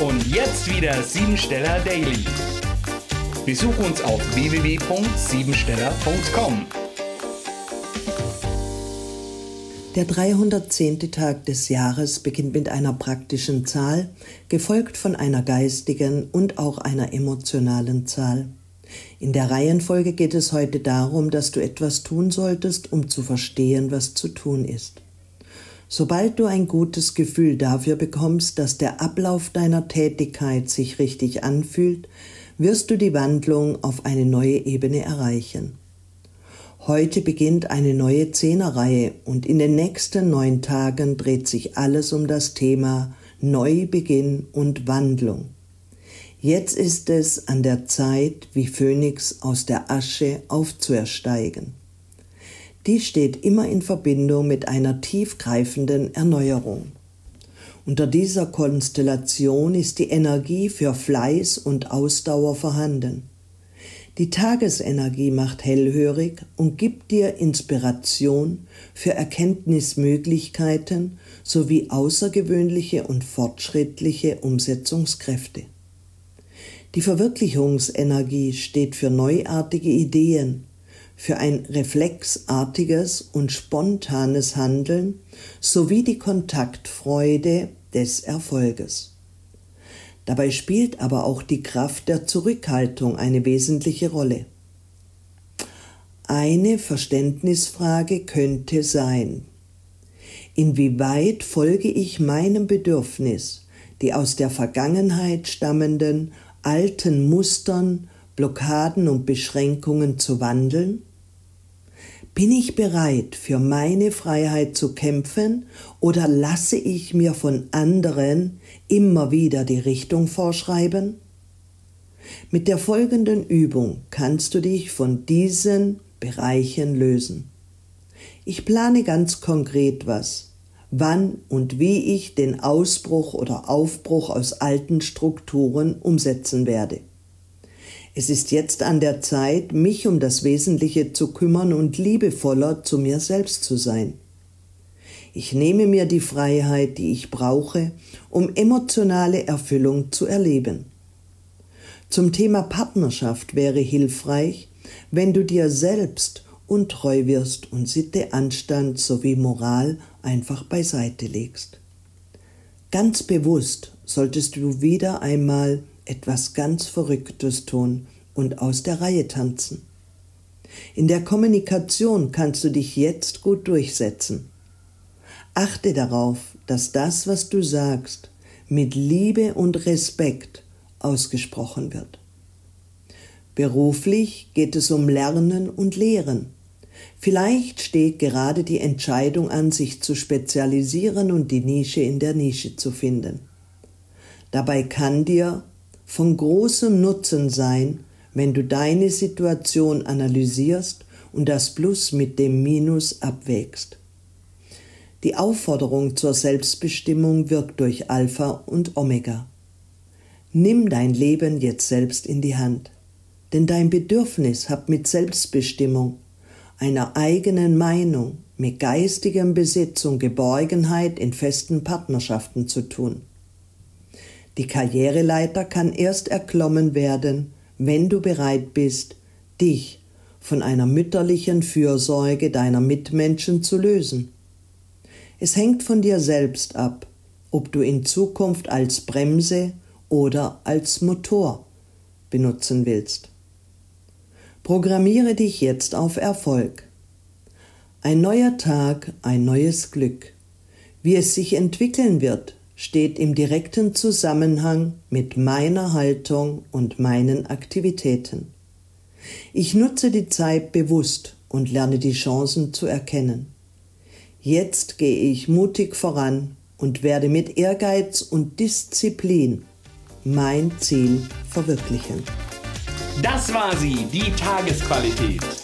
Und jetzt wieder Siebensteller Daily. Besuch uns auf www.siebensteller.com. Der 310. Tag des Jahres beginnt mit einer praktischen Zahl, gefolgt von einer geistigen und auch einer emotionalen Zahl. In der Reihenfolge geht es heute darum, dass du etwas tun solltest, um zu verstehen, was zu tun ist. Sobald du ein gutes Gefühl dafür bekommst, dass der Ablauf deiner Tätigkeit sich richtig anfühlt, wirst du die Wandlung auf eine neue Ebene erreichen. Heute beginnt eine neue Zehnerreihe und in den nächsten neun Tagen dreht sich alles um das Thema Neubeginn und Wandlung. Jetzt ist es an der Zeit, wie Phönix aus der Asche aufzuersteigen. Dies steht immer in Verbindung mit einer tiefgreifenden Erneuerung. Unter dieser Konstellation ist die Energie für Fleiß und Ausdauer vorhanden. Die Tagesenergie macht hellhörig und gibt dir Inspiration für Erkenntnismöglichkeiten sowie außergewöhnliche und fortschrittliche Umsetzungskräfte. Die Verwirklichungsenergie steht für neuartige Ideen, für ein reflexartiges und spontanes Handeln sowie die Kontaktfreude des Erfolges. Dabei spielt aber auch die Kraft der Zurückhaltung eine wesentliche Rolle. Eine Verständnisfrage könnte sein, inwieweit folge ich meinem Bedürfnis, die aus der Vergangenheit stammenden alten Mustern, Blockaden und Beschränkungen zu wandeln? Bin ich bereit, für meine Freiheit zu kämpfen oder lasse ich mir von anderen immer wieder die Richtung vorschreiben? Mit der folgenden Übung kannst du dich von diesen Bereichen lösen. Ich plane ganz konkret was wann und wie ich den Ausbruch oder Aufbruch aus alten Strukturen umsetzen werde. Es ist jetzt an der Zeit, mich um das Wesentliche zu kümmern und liebevoller zu mir selbst zu sein. Ich nehme mir die Freiheit, die ich brauche, um emotionale Erfüllung zu erleben. Zum Thema Partnerschaft wäre hilfreich, wenn du dir selbst untreu wirst und Sitte, Anstand sowie Moral einfach beiseite legst. Ganz bewusst solltest du wieder einmal etwas ganz Verrücktes tun und aus der Reihe tanzen. In der Kommunikation kannst du dich jetzt gut durchsetzen. Achte darauf, dass das, was du sagst, mit Liebe und Respekt ausgesprochen wird. Beruflich geht es um Lernen und Lehren. Vielleicht steht gerade die Entscheidung an, sich zu spezialisieren und die Nische in der Nische zu finden. Dabei kann dir von großem Nutzen sein, wenn du deine Situation analysierst und das Plus mit dem Minus abwägst. Die Aufforderung zur Selbstbestimmung wirkt durch Alpha und Omega. Nimm dein Leben jetzt selbst in die Hand, denn dein Bedürfnis hat mit Selbstbestimmung einer eigenen Meinung, mit geistigem Besitz und Geborgenheit in festen Partnerschaften zu tun. Die Karriereleiter kann erst erklommen werden, wenn du bereit bist, dich von einer mütterlichen Fürsorge deiner Mitmenschen zu lösen. Es hängt von dir selbst ab, ob du in Zukunft als Bremse oder als Motor benutzen willst. Programmiere dich jetzt auf Erfolg. Ein neuer Tag, ein neues Glück. Wie es sich entwickeln wird, steht im direkten Zusammenhang mit meiner Haltung und meinen Aktivitäten. Ich nutze die Zeit bewusst und lerne die Chancen zu erkennen. Jetzt gehe ich mutig voran und werde mit Ehrgeiz und Disziplin mein Ziel verwirklichen. Das war sie, die Tagesqualität.